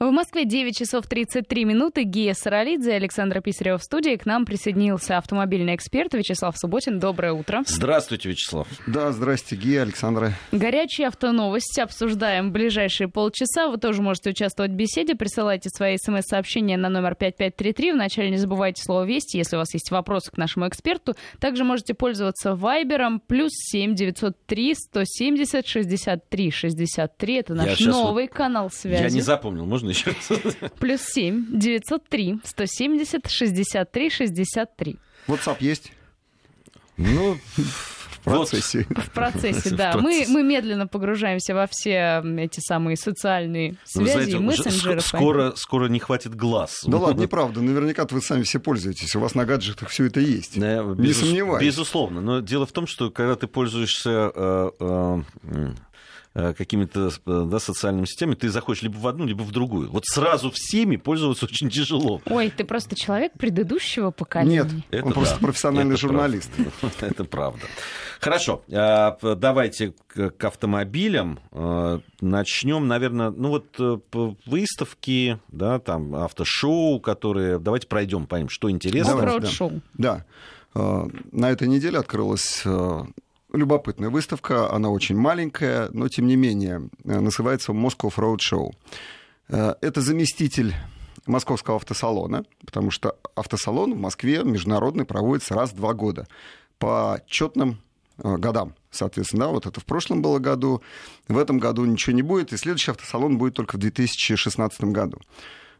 В Москве 9 часов 33 минуты. Гия Саралидзе, Александра Писарева в студии. К нам присоединился автомобильный эксперт Вячеслав Субботин. Доброе утро. Здравствуйте, Вячеслав. Да, здрасте, Гия, Александра. Горячие автоновости. Обсуждаем в ближайшие полчаса. Вы тоже можете участвовать в беседе. Присылайте свои смс-сообщения на номер 5533. Вначале не забывайте слово «Вести», если у вас есть вопросы к нашему эксперту. Также можете пользоваться Вайбером. Плюс 7 903 170 63 63. Это наш новый вот... канал связи. Я не запомнил. Можно можно еще раз? Плюс семь девятьсот три сто семьдесят шестьдесят три шестьдесят три. WhatsApp есть? Ну, в процессе. В процессе, да. Мы, мы медленно погружаемся во все эти самые социальные связи, вы знаете, мессенджеры. Скоро, скоро не хватит глаз. Да ладно, неправда. Наверняка вы сами все пользуетесь. У вас на гаджетах все это есть. Да, не безус... сомневаюсь. Безусловно. Но дело в том, что когда ты пользуешься э, Э, какими-то э, да, социальными сетями, ты заходишь либо в одну, либо в другую. Вот сразу всеми пользоваться очень тяжело. Ой, ты просто человек предыдущего поколения. Нет, это он да, просто профессиональный это журналист. Правда. Это правда. Хорошо, э, давайте к автомобилям. Начнем, наверное, ну вот выставки, да, там автошоу, которые... Давайте пройдем, поймем, что интересно. Оффроуд-шоу. Да. На этой неделе открылась любопытная выставка, она очень маленькая, но тем не менее э, называется Moscow Road Show. Э, это заместитель московского автосалона, потому что автосалон в Москве международный проводится раз в два года по четным э, годам. Соответственно, да, вот это в прошлом было году, в этом году ничего не будет, и следующий автосалон будет только в 2016 году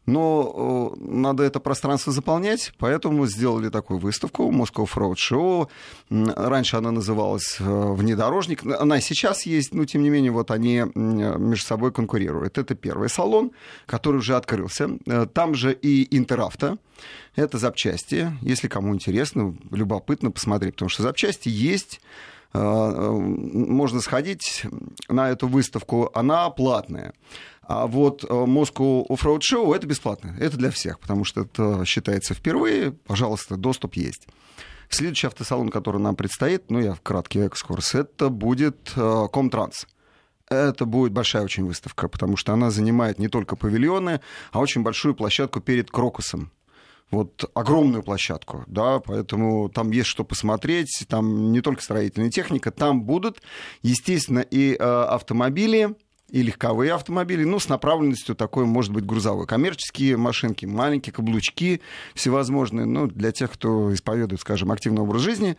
но э, надо это пространство заполнять, поэтому сделали такую выставку Moscow Road Show. Раньше она называлась э, «Внедорожник». Она сейчас есть, но тем не менее вот они между собой конкурируют. Это первый салон, который уже открылся. Э, там же и Интеравто. Это запчасти. Если кому интересно, любопытно посмотреть, потому что запчасти есть можно сходить на эту выставку, она платная. А вот э, Moscow Offroad Show это бесплатно. Это для всех, потому что это считается впервые. Пожалуйста, доступ есть. Следующий автосалон, который нам предстоит, ну, я в краткий экскурс, это будет Комтранс. Это будет большая очень выставка, потому что она занимает не только павильоны, а очень большую площадку перед Крокусом вот огромную площадку, да, поэтому там есть что посмотреть, там не только строительная техника, там будут, естественно, и э, автомобили, и легковые автомобили, ну, с направленностью такой, может быть, грузовой. Коммерческие машинки, маленькие каблучки всевозможные, ну, для тех, кто исповедует, скажем, активный образ жизни,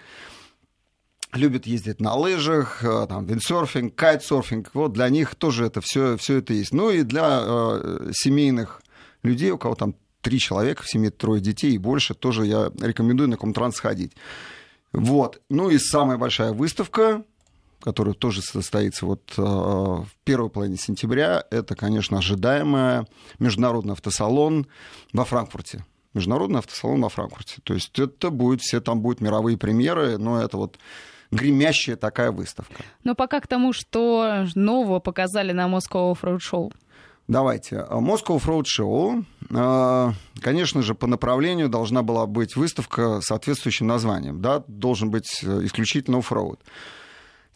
любят ездить на лыжах, э, там, виндсерфинг, кайтсерфинг, вот для них тоже это все, все это есть. Ну и для э, семейных людей, у кого там три человека в семье, трое детей и больше, тоже я рекомендую на Комтранс сходить. Вот. Ну и самая большая выставка, который тоже состоится вот э, в первой половине сентября, это, конечно, ожидаемый международный автосалон во Франкфурте. Международный автосалон во Франкфурте. То есть это будет, все там будут мировые премьеры, но это вот гремящая такая выставка. Но пока к тому, что нового показали на Moscow Offroad Show. Давайте. Moscow Offroad Show, э, конечно же, по направлению должна была быть выставка с соответствующим названием. Да? Должен быть э, исключительно оффроуд.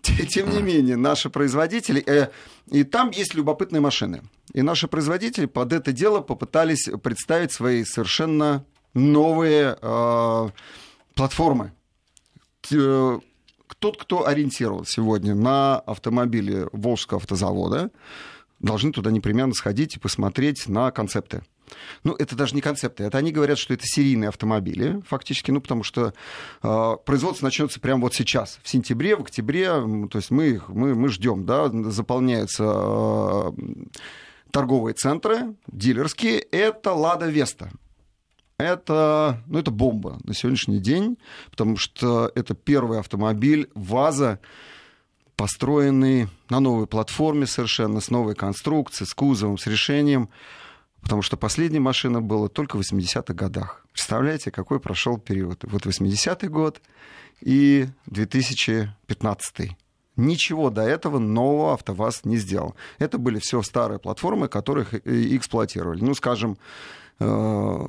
Тем не менее, наши производители... Э, и там есть любопытные машины. И наши производители под это дело попытались представить свои совершенно новые э, платформы. Э, тот, кто ориентирован сегодня на автомобили Волжского автозавода, должны туда непременно сходить и посмотреть на концепты. Ну, это даже не концепты. Это они говорят, что это серийные автомобили, фактически, ну, потому что э, производство начнется прямо вот сейчас, в сентябре, в октябре. То есть мы, мы, мы ждем, да, заполняются э, торговые центры, дилерские. Это Лада Веста. Это, ну, это бомба на сегодняшний день, потому что это первый автомобиль ВАЗа, построенный на новой платформе совершенно, с новой конструкцией, с кузовом, с решением. Потому что последняя машина была только в 80-х годах. Представляете, какой прошел период? Вот 80-й год и 2015 Ничего до этого нового АвтоВАЗ не сделал. Это были все старые платформы, которых эксплуатировали. Ну, скажем, э,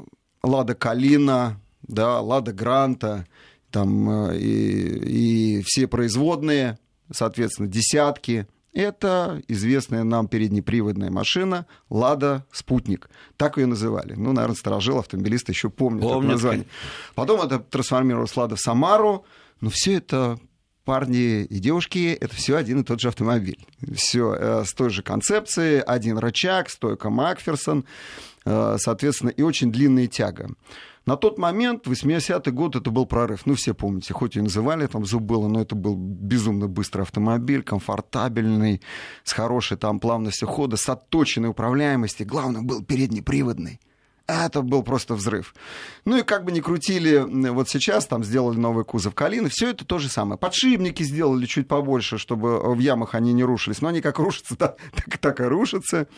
Лада Калина, да, Лада Гранта, там, э, и, и все производные, соответственно, десятки, Это известная нам переднеприводная машина «Лада Спутник». Так ее называли. Ну, наверное, сторожил автомобилисты еще помнят, помнят это название. Потом это трансформировалось «Лада Самару». Но все это парни и девушки, это все один и тот же автомобиль. Все э, с той же концепцией, один рычаг, стойка Макферсон, э, соответственно, и очень длинная тяга. На тот момент, 80-й год, это был прорыв. Ну, все помните, хоть и называли там зуб было, но это был безумно быстрый автомобиль, комфортабельный, с хорошей там плавностью хода, с отточенной управляемостью. Главное, был переднеприводный. Это был просто взрыв. Ну и как бы не крутили, вот сейчас там сделали новый кузов Калины, все это то же самое. Подшипники сделали чуть побольше, чтобы в ямах они не рушились, но они как рушатся, так, так, так и рушатся.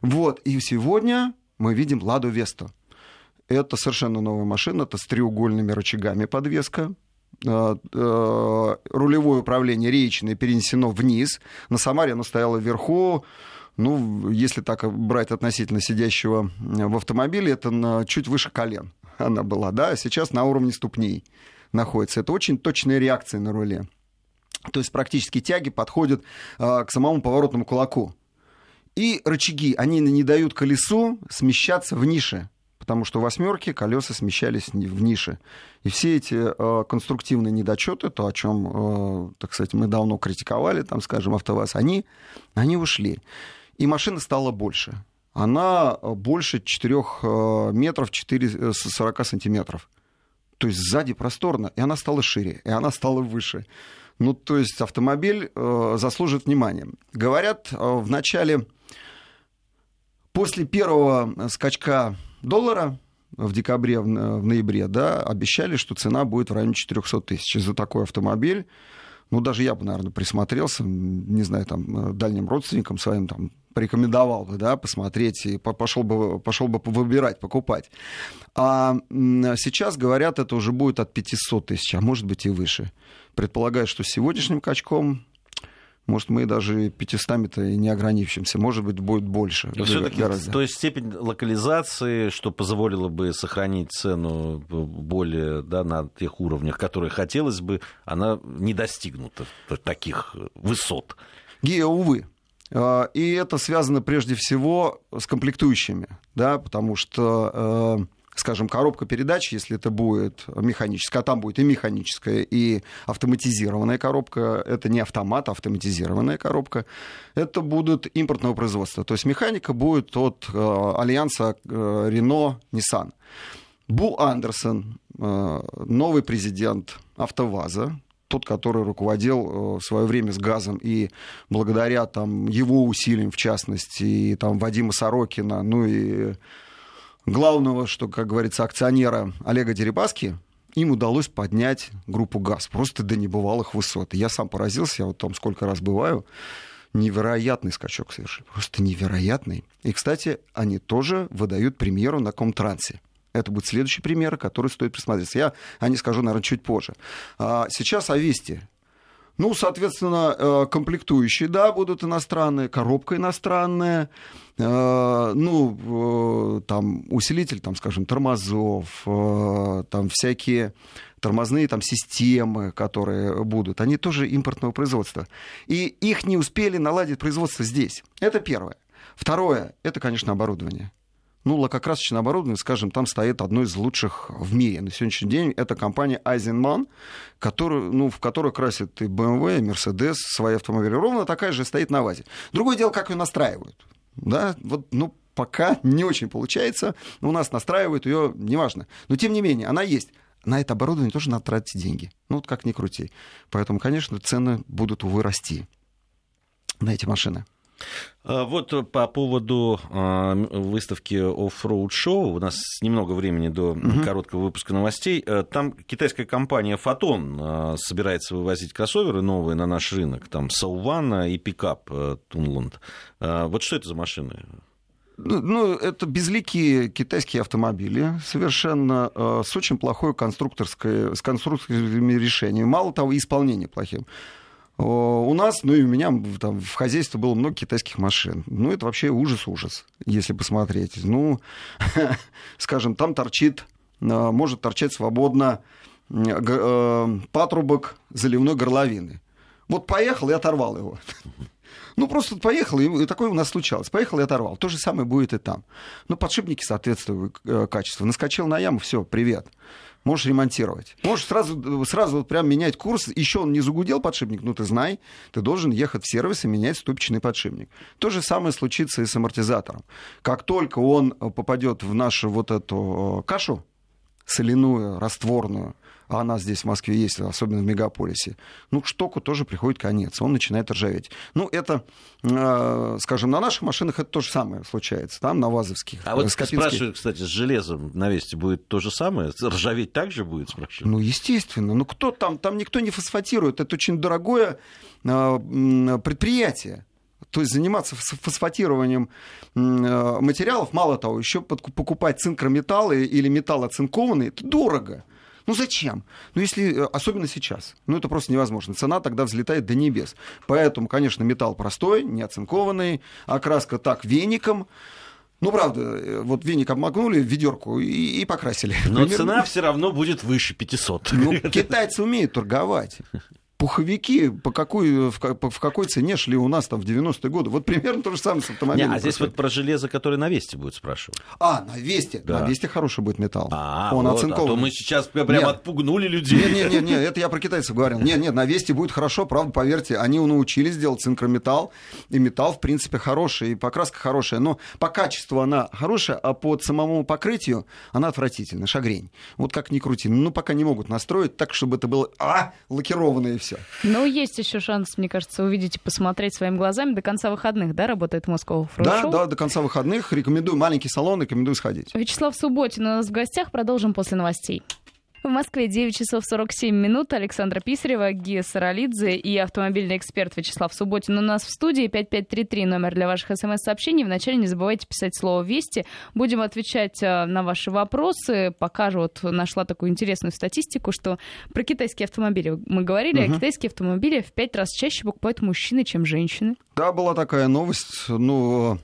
Вот, и сегодня мы видим Ладу Весту. Это совершенно новая машина, это с треугольными рычагами подвеска, э, э, рулевое управление речное перенесено вниз. На Самаре оно стояло вверху. Ну, если так брать относительно сидящего в автомобиле, это на чуть выше колен она была, да, а сейчас на уровне ступней находится. Это очень точная реакция на руле. То есть практически тяги подходят э, к самому поворотному кулаку. И рычаги, они не дают колесу смещаться в нише потому что восьмерки колеса смещались в нише. И все эти э, конструктивные недочеты, то, о чем, э, так сказать, мы давно критиковали, там, скажем, АвтоВАЗ, они, они ушли. И машина стала больше. Она больше 4 э, метров 4, 40 э, сантиметров. То есть сзади просторно, и она стала шире, и она стала выше. Ну, то есть автомобиль э, заслуживает внимания. Говорят, э, в начале, после первого скачка доллара в декабре, в ноябре, да, обещали, что цена будет в районе 400 тысяч за такой автомобиль. Ну, даже я бы, наверное, присмотрелся, не знаю, там, э, дальним родственникам своим, там, порекомендовал бы, да, посмотреть и пошел бы, пошел бы выбирать, покупать. А сейчас, говорят, это уже будет от 500 тысяч, а может быть и выше. Предполагаю, что с сегодняшним качком может, мы даже 500-то и не ограничимся. Может быть, будет больше. Все-таки, то есть степень локализации, что позволило бы сохранить цену более да, на тех уровнях, которые хотелось бы, она не достигнута таких высот. Гия, увы. А, и это связано прежде всего с комплектующими, да, потому что э, скажем, коробка передач, если это будет механическая, а там будет и механическая, и автоматизированная коробка, это не автомат, а автоматизированная коробка, это будут импортного производства. То есть механика будет от э, альянса э, Renault, Nissan. Бу Андерсон, э, новый президент АвтоВАЗа, тот, который руководил э, в свое время с газом, и благодаря там, его усилиям, в частности, и там, Вадима Сорокина, ну и главного, что, как говорится, акционера Олега Дерибаски, им удалось поднять группу ГАЗ просто до небывалых высот. я сам поразился, я вот там сколько раз бываю, невероятный скачок совершили, просто невероятный. И, кстати, они тоже выдают премьеру на Комтрансе. Это будет следующий пример, который стоит присмотреться. Я о них скажу, наверное, чуть позже. А сейчас о Вести. Ну, соответственно, э, комплектующие, да, будут иностранные, коробка иностранная, э, ну, э, там, усилитель, там, скажем, тормозов, там, всякие тормозные там системы, которые будут, они тоже импортного производства. И их не успели наладить производство здесь. Это первое. Второе, это, конечно, оборудование ну, лакокрасочное оборудование, скажем, там стоит одно из лучших в мире. На сегодняшний день это компания Eisenman, который, ну, в которой красят и BMW, и Mercedes свои автомобили. Ровно такая же стоит на ВАЗе. Другое дело, как ее настраивают. Да, вот, ну, пока не очень получается. У нас настраивают ее, неважно. Но, тем не менее, она есть. На это оборудование тоже надо тратить деньги. Ну, вот как ни крути. Поэтому, конечно, цены будут, увы, расти на эти машины. А, вот по поводу а, выставки Off-Road Show, у нас немного времени до угу. короткого выпуска новостей. Э, там китайская компания Photon а, собирается вывозить кроссоверы новые на наш рынок, там Саувана и пикап Тунланд. Вот что это за машины? Ну, ну, это безликие китайские автомобили, совершенно э, с очень плохой конструкторской, с конструкторскими решениями. Мало того, исполнение плохим. У нас, ну и у меня там, в хозяйстве было много китайских машин. Ну, это вообще ужас-ужас, если посмотреть. Ну, скажем, там торчит, а, может торчать свободно э, патрубок заливной горловины. Вот поехал и оторвал его. Ну, просто поехал, и такое у нас случалось. Поехал и оторвал. То же самое будет и там. Ну, подшипники соответствуют э, качеству. Наскочил на яму, все, привет можешь ремонтировать. Можешь сразу, сразу вот прям менять курс. Еще он не загудел подшипник, ну ты знай, ты должен ехать в сервис и менять ступичный подшипник. То же самое случится и с амортизатором. Как только он попадет в нашу вот эту э, кашу, соляную, растворную, а она здесь в Москве есть, особенно в мегаполисе, ну, к штоку тоже приходит конец, он начинает ржаветь. Ну, это, э, скажем, на наших машинах это то же самое случается, там, на ВАЗовских. А вот спрашиваю, кстати, с железом на Весте будет то же самое? Ржаветь также будет, спрашиваю? Ну, естественно. Ну, кто там? Там никто не фосфатирует. Это очень дорогое э, предприятие. То есть заниматься фосфатированием э, материалов, мало того, еще покупать цинкрометаллы или металлоцинкованные, это дорого. Ну зачем? Ну если, э, особенно сейчас, ну это просто невозможно. Цена тогда взлетает до небес. Поэтому, конечно, металл простой, не оцинкованный, окраска так веником. Ну, правда, э, вот веник обмакнули в ведерку и, и покрасили. Но Примерно... цена все равно будет выше 500. Ну, китайцы умеют торговать пуховики по какой, в, в какой цене шли у нас там в 90-е годы. Вот примерно то же самое с автомобилем. Не, а здесь вот про железо, которое на Весте будет спрашивать. А, на Весте. Да. На Весте хороший будет металл. А, Он вот, оцинкован. а то мы сейчас прям нет. отпугнули людей. Нет, нет, нет, нет, это я про китайцев говорил. Нет, нет, на Весте будет хорошо, правда, поверьте, они научились делать цинкрометалл, и металл, в принципе, хороший, и покраска хорошая, но по качеству она хорошая, а по самому покрытию она отвратительная, шагрень. Вот как ни крути. Ну, пока не могут настроить так, чтобы это было, а, лакированное и все. Ну, есть еще шанс, мне кажется, увидеть и посмотреть своими глазами. До конца выходных, да, работает Москва Да, да, до конца выходных. Рекомендую маленький салон, рекомендую сходить. Вячеслав Субботин у нас в гостях. Продолжим после новостей. В Москве 9 часов 47 минут. Александра Писарева, Гия Саралидзе и автомобильный эксперт Вячеслав Субботин у нас в студии. 5533 номер для ваших смс-сообщений. Вначале не забывайте писать слово «Вести». Будем отвечать э, на ваши вопросы. Покажу, вот нашла такую интересную статистику, что про китайские автомобили мы говорили, угу. а китайские автомобили в пять раз чаще покупают мужчины, чем женщины. Да, была такая новость. Ну, а,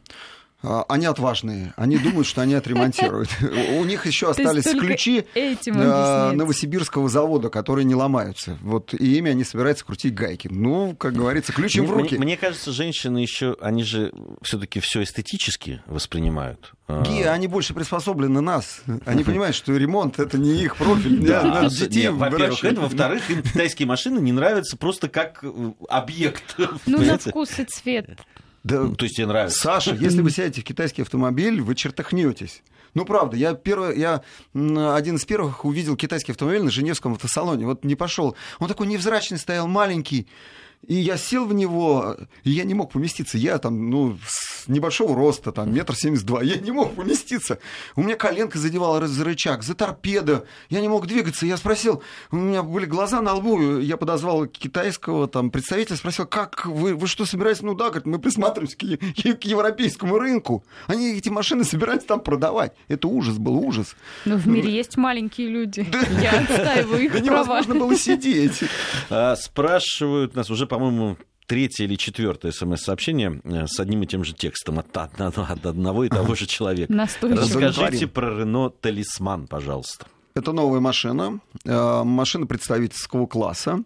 они отважные, они думают, что они отремонтируют. У них еще остались ключи а, Новосибирского завода, которые не ломаются. Вот и ими они собираются крутить гайки. Ну, как говорится, ключи в руки. Мне кажется, женщины еще, они же все-таки все эстетически воспринимают. А. Ги, они больше приспособлены нас. Они понимают, что ремонт это не их профиль. Да, детей во-первых, это, во-вторых, им китайские машины не нравятся просто как э, объект. Ну, на вкус и цвет. Да, ну, то есть тебе нравится. Саша, если вы сядете в китайский автомобиль, вы чертахнетесь. Ну, правда, я, первый, я один из первых увидел китайский автомобиль на Женевском автосалоне. Вот не пошел. Он такой невзрачный стоял, маленький. И я сел в него, и я не мог поместиться. Я там, ну, с небольшого роста, там, метр семьдесят два. Я не мог поместиться. У меня коленка задевала за рычаг, за торпеду. Я не мог двигаться. Я спросил, у меня были глаза на лбу. Я подозвал китайского там представителя, спросил, как вы, вы что собираетесь? Ну да, говорит, мы присматриваемся к, к европейскому рынку. Они эти машины собираются там продавать. Это ужас был, ужас. Но в мире есть маленькие люди. Я отстаиваю их права. невозможно было сидеть. А, спрашивают нас уже по-моему, третье или четвертое смс-сообщение э, с одним и тем же текстом от, от, от одного и того же человека. Расскажите про Рено Талисман, пожалуйста. Это новая машина, э, машина представительского класса.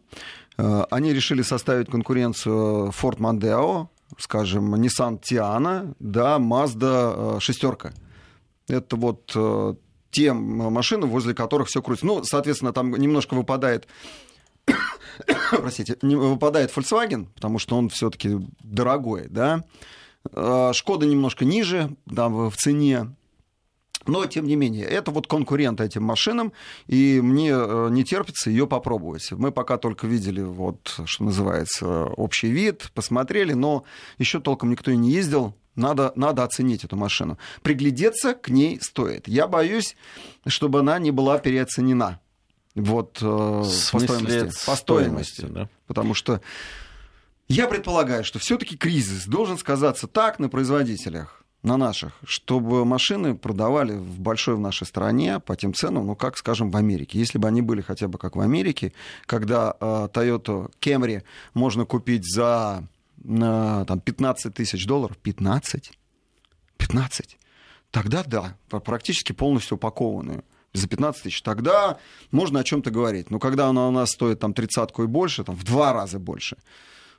Э, они решили составить конкуренцию Ford Mondeo, скажем, Nissan Tiana, да, Mazda шестерка. Это вот те машины, возле которых все крутится. Ну, соответственно, там немножко выпадает простите, не выпадает Volkswagen, потому что он все-таки дорогой, да. А, Шкода немножко ниже да, в цене, но, тем не менее, это вот конкурент этим машинам, и мне э, не терпится ее попробовать. Мы пока только видели, вот, что называется, общий вид, посмотрели, но еще толком никто и не ездил. Надо, надо оценить эту машину. Приглядеться к ней стоит. Я боюсь, чтобы она не была переоценена. Вот э, по стоимости. По стоимости. Да? Потому что я предполагаю, что все-таки кризис должен сказаться так на производителях, на наших, чтобы машины продавали в большой в нашей стране по тем ценам, ну, как, скажем, в Америке. Если бы они были хотя бы как в Америке, когда э, Toyota Camry можно купить за э, там, 15 тысяч долларов, 15? 15? Тогда да, практически полностью упакованную за 15 тысяч, тогда можно о чем-то говорить. Но когда она у нас стоит там тридцатку и больше, там в два раза больше,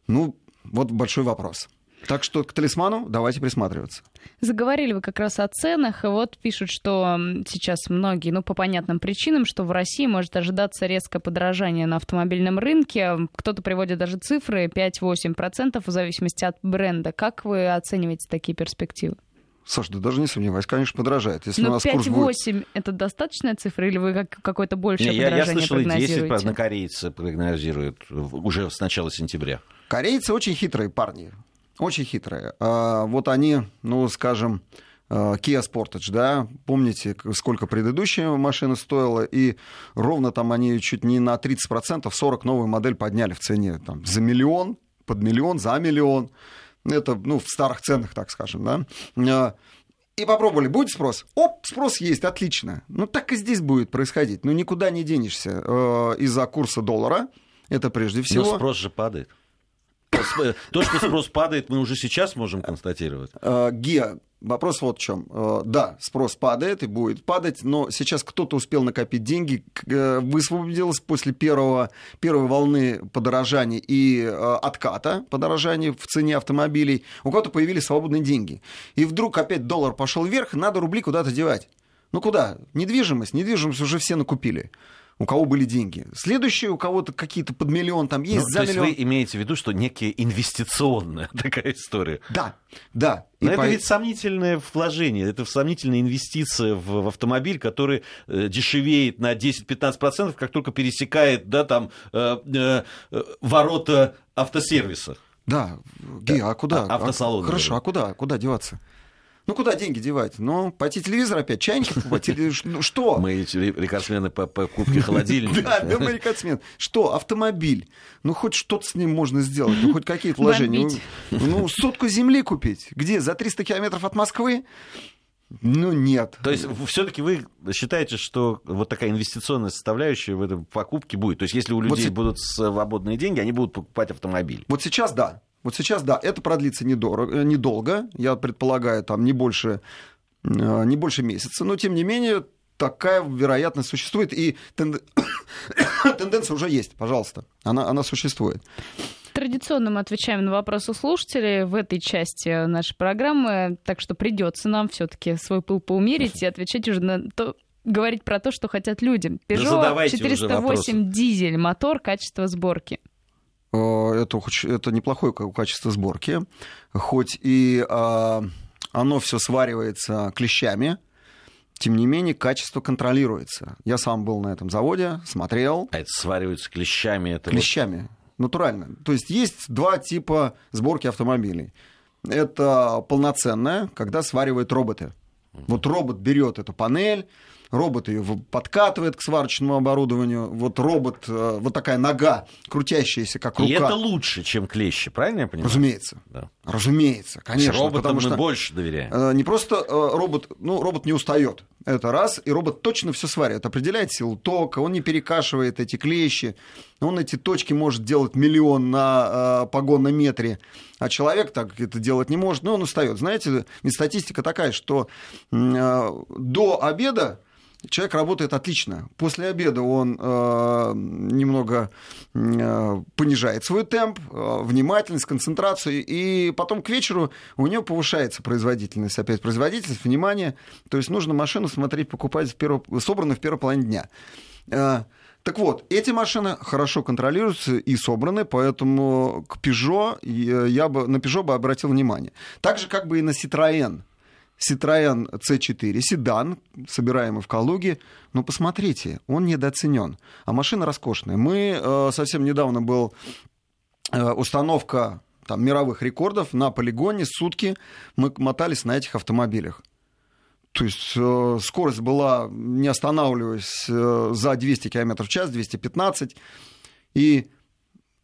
ну, Вот большой вопрос. Так что к талисману давайте присматриваться. Заговорили вы как раз о ценах, и вот пишут, что сейчас многие, ну, по понятным причинам, что в России может ожидаться резкое подорожание на автомобильном рынке. Кто-то приводит даже цифры 5-8% в зависимости от бренда. Как вы оцениваете такие перспективы? Саша, да даже не сомневаюсь, конечно, подорожает. Если Но у нас 5-8 будет... это достаточная цифра, или вы как, какое-то большее не, подорожание я, я слышал, прогнозируете? 10 корейцы прогнозируют уже с начала сентября. Корейцы очень хитрые парни. Очень хитрые. А, вот они, ну, скажем, а, Kia Sportage, да, помните, сколько предыдущая машина стоила, и ровно там они чуть не на 30%, 40 новую модель подняли в цене, там, за миллион, под миллион, за миллион. Это, ну, в старых ценах, так скажем, да. А, и попробовали, будет спрос? Оп, спрос есть, отлично. Ну, так и здесь будет происходить. Ну, никуда не денешься из-за курса доллара, это прежде всего. Но спрос же падает. То, что спрос падает, мы уже сейчас можем констатировать. Э, Геа, Вопрос вот в чем. Э, да, спрос падает и будет падать, но сейчас кто-то успел накопить деньги, э, высвободилось после первого, первой волны подорожания и отката подорожания в цене автомобилей. У кого-то появились свободные деньги. И вдруг опять доллар пошел вверх, надо рубли куда-то девать. Ну куда? Недвижимость. Недвижимость уже все накупили у кого были деньги. Следующее, у кого-то какие-то под миллион там есть, ну, за то миллион. есть вы имеете в виду, что некая инвестиционная такая история? Да, да. Но и это по... ведь сомнительное вложение, это сомнительная инвестиция в, в автомобиль, который э, дешевеет на 10-15%, как только пересекает да, там, э, э, ворота автосервиса. Да, Ги, а куда? А, автосалон. А, хорошо, а куда? Куда деваться? Ну, куда деньги девать? Ну, пойти телевизор опять, чайник покупать? Ну, что? Мы рекордсмены по покупке холодильника. Да, да, мы рекордсмен. Что? Автомобиль. Ну, хоть что-то с ним можно сделать, ну, хоть какие-то вложения. Ну, сотку земли купить. Где? За 300 километров от Москвы? Ну, нет. То есть, все-таки вы считаете, что вот такая инвестиционная составляющая в этой покупке будет? То есть, если у людей вот будут свободные деньги, они будут покупать автомобиль? Вот сейчас да. Вот сейчас, да, это продлится недорого, э, недолго, я предполагаю, там не больше, э, не больше месяца, но тем не менее такая вероятность существует, и тен... тенденция уже есть, пожалуйста, она, она существует. Традиционно мы отвечаем на вопросы слушателей в этой части нашей программы, так что придется нам все-таки свой пыл поумерить и отвечать уже на то, говорить про то, что хотят люди. Peugeot 408 дизель, мотор, качество сборки. Э, это, это неплохое качество сборки, хоть и а, оно все сваривается клещами, тем не менее, качество контролируется. Я сам был на этом заводе, смотрел. А это сваривается клещами? Это клещами, вот... натурально. То есть есть два типа сборки автомобилей. Это полноценная, когда сваривают роботы. Вот робот берет эту панель, робот ее подкатывает к сварочному оборудованию, вот робот, э, вот такая нога, крутящаяся, как рука. И это лучше, чем клещи, правильно я понимаю? Разумеется. Да. Разумеется, конечно. Роботам потому мы что больше доверяем. Э, не просто э, робот, ну, робот не устает. Это раз, и робот точно все сварит, определяет силу тока, он не перекашивает эти клещи, он эти точки может делать миллион на э, погоннометре, а человек так это делать не может, но он устает. Знаете, ведь статистика такая, что э, до обеда человек работает отлично. После обеда он э, немного э, понижает свой темп, э, внимательность, концентрацию, и потом к вечеру у него повышается производительность, опять производительность, внимание. То есть нужно машину смотреть, покупать в перв... собранную в первой половине дня. Э, так вот, эти машины хорошо контролируются и собраны, поэтому к Peugeot я бы, на Peugeot бы обратил внимание. Так же, как бы и на Citroën. Citroёn C4, седан, собираемый в Калуге. Но посмотрите, он недооценен. А машина роскошная. Мы э, совсем недавно был э, установка там, мировых рекордов на полигоне. Сутки мы мотались на этих автомобилях. То есть э, скорость была, не останавливаясь, э, за 200 км в час, 215. И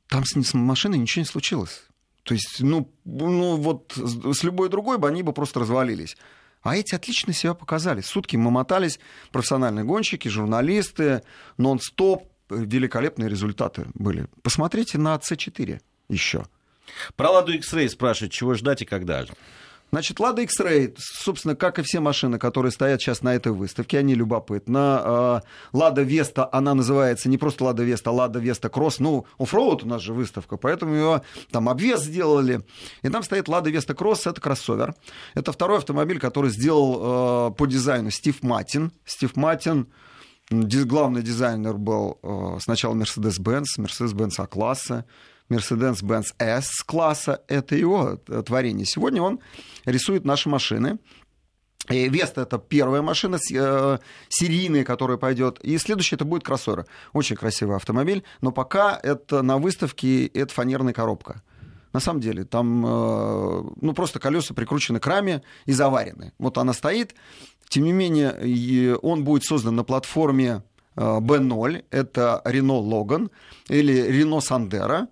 там с, с машиной ничего не случилось. То есть, ну, ну вот с любой другой бы они бы просто развалились. А эти отлично себя показали. Сутки мы мотались, профессиональные гонщики, журналисты, нон-стоп, великолепные результаты были. Посмотрите на C4 еще. Про Ладу X-Ray спрашивают, чего ждать и когда же? Значит, Lada X-Ray, собственно, как и все машины, которые стоят сейчас на этой выставке, они любопытно. Lada Vesta, она называется не просто Lada Vesta, а Lada Vesta Cross. Ну, оффроуд у нас же выставка, поэтому ее там обвес сделали. И там стоит Lada Vesta Cross, это кроссовер. Это второй автомобиль, который сделал по дизайну Стив Матин. Стив Матин главный дизайнер был сначала Mercedes-Benz, Mercedes-Benz А-класса, Mercedes-Benz S-класса, это его творение. Сегодня он рисует наши машины. Веста это первая машина э, серийная, которая пойдет. И следующая это будет кроссовер. Очень красивый автомобиль. Но пока это на выставке это фанерная коробка. На самом деле, там э, ну, просто колеса прикручены к раме и заварены. Вот она стоит. Тем не менее, он будет создан на платформе э, B0. Это Renault Logan или Renault Sandero.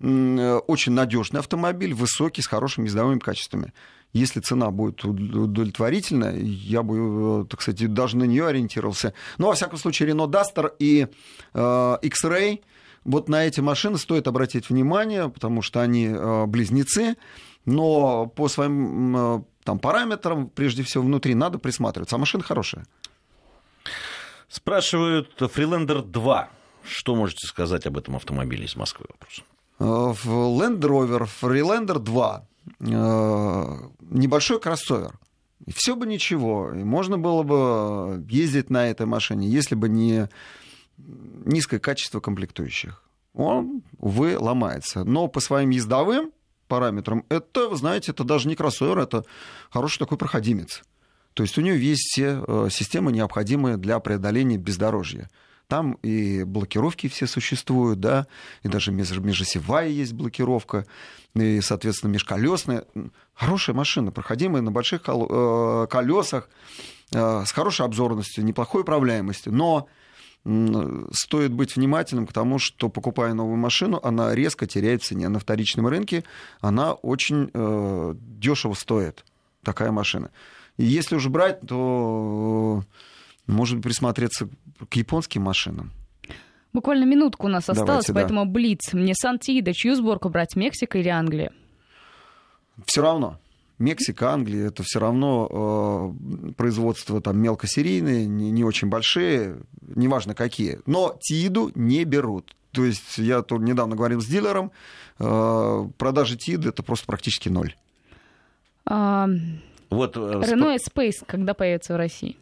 Э, очень надежный автомобиль, высокий, с хорошими ездовыми качествами. Если цена будет удовлетворительна, я бы, э, так сказать, даже на нее ориентировался. Но, во всяком случае, Renault Duster и э, X-Ray, вот на эти машины стоит обратить внимание, потому что они э, близнецы, но по своим э, там, параметрам, прежде всего, внутри надо присматриваться. А машина хорошая. Спрашивают Freelander 2. Что можете сказать об этом автомобиле из Москвы? Вопрос. Э, в Land Rover Freelander 2 э, небольшой кроссовер. И все бы ничего. И можно было бы ездить на этой машине, если бы не низкое качество комплектующих. Он, увы, ломается. Но по своим ездовым параметрам, это, вы знаете, это даже не кроссовер, это хороший такой проходимец. То есть у него есть все э, системы, необходимые для преодоления бездорожья. Там и блокировки все существуют, да, и даже межосевая есть блокировка, и, соответственно, межколесная. Хорошая машина, проходимая на больших э, колесах, э, с хорошей обзорностью, неплохой управляемостью, но стоит быть внимательным к тому, что покупая новую машину, она резко теряет цене. На вторичном рынке она очень э, дешево стоит, такая машина. И если уж брать, то может присмотреться к японским машинам. Буквально минутку у нас осталось, Давайте, поэтому да. Блиц. Мне Сантида, чью сборку брать, Мексика или Англия? Все равно. Мексика, Англия, это все равно э, производство там мелкосерийные, не, не очень большие, неважно какие. Но Тиду не берут. То есть я тут недавно говорил с дилером, э, продажи Тиды это просто практически ноль. А... Вот, э, Renault Space когда появится в России?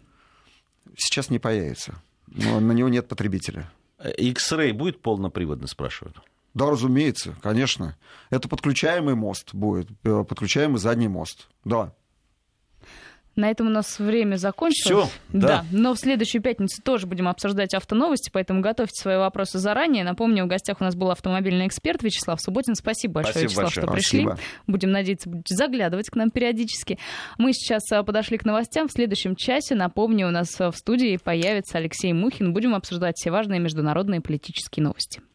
Сейчас не появится. Но на него нет потребителя. X-Ray будет полноприводный, спрашивают? Да, разумеется, конечно. Это подключаемый мост будет, э, подключаемый задний мост, да. На этом у нас время закончилось. Все, да. да. Но в следующую пятницу тоже будем обсуждать автоновости, поэтому готовьте свои вопросы заранее. Напомню, в гостях у нас был автомобильный эксперт Вячеслав Субботин. Спасибо большое, Спасибо Вячеслав, большое. что пришли. Спасибо. Будем надеяться, будете заглядывать к нам периодически. Мы сейчас а, подошли к новостям. В следующем часе, напомню, у нас в студии появится Алексей Мухин. Будем обсуждать все важные международные политические новости.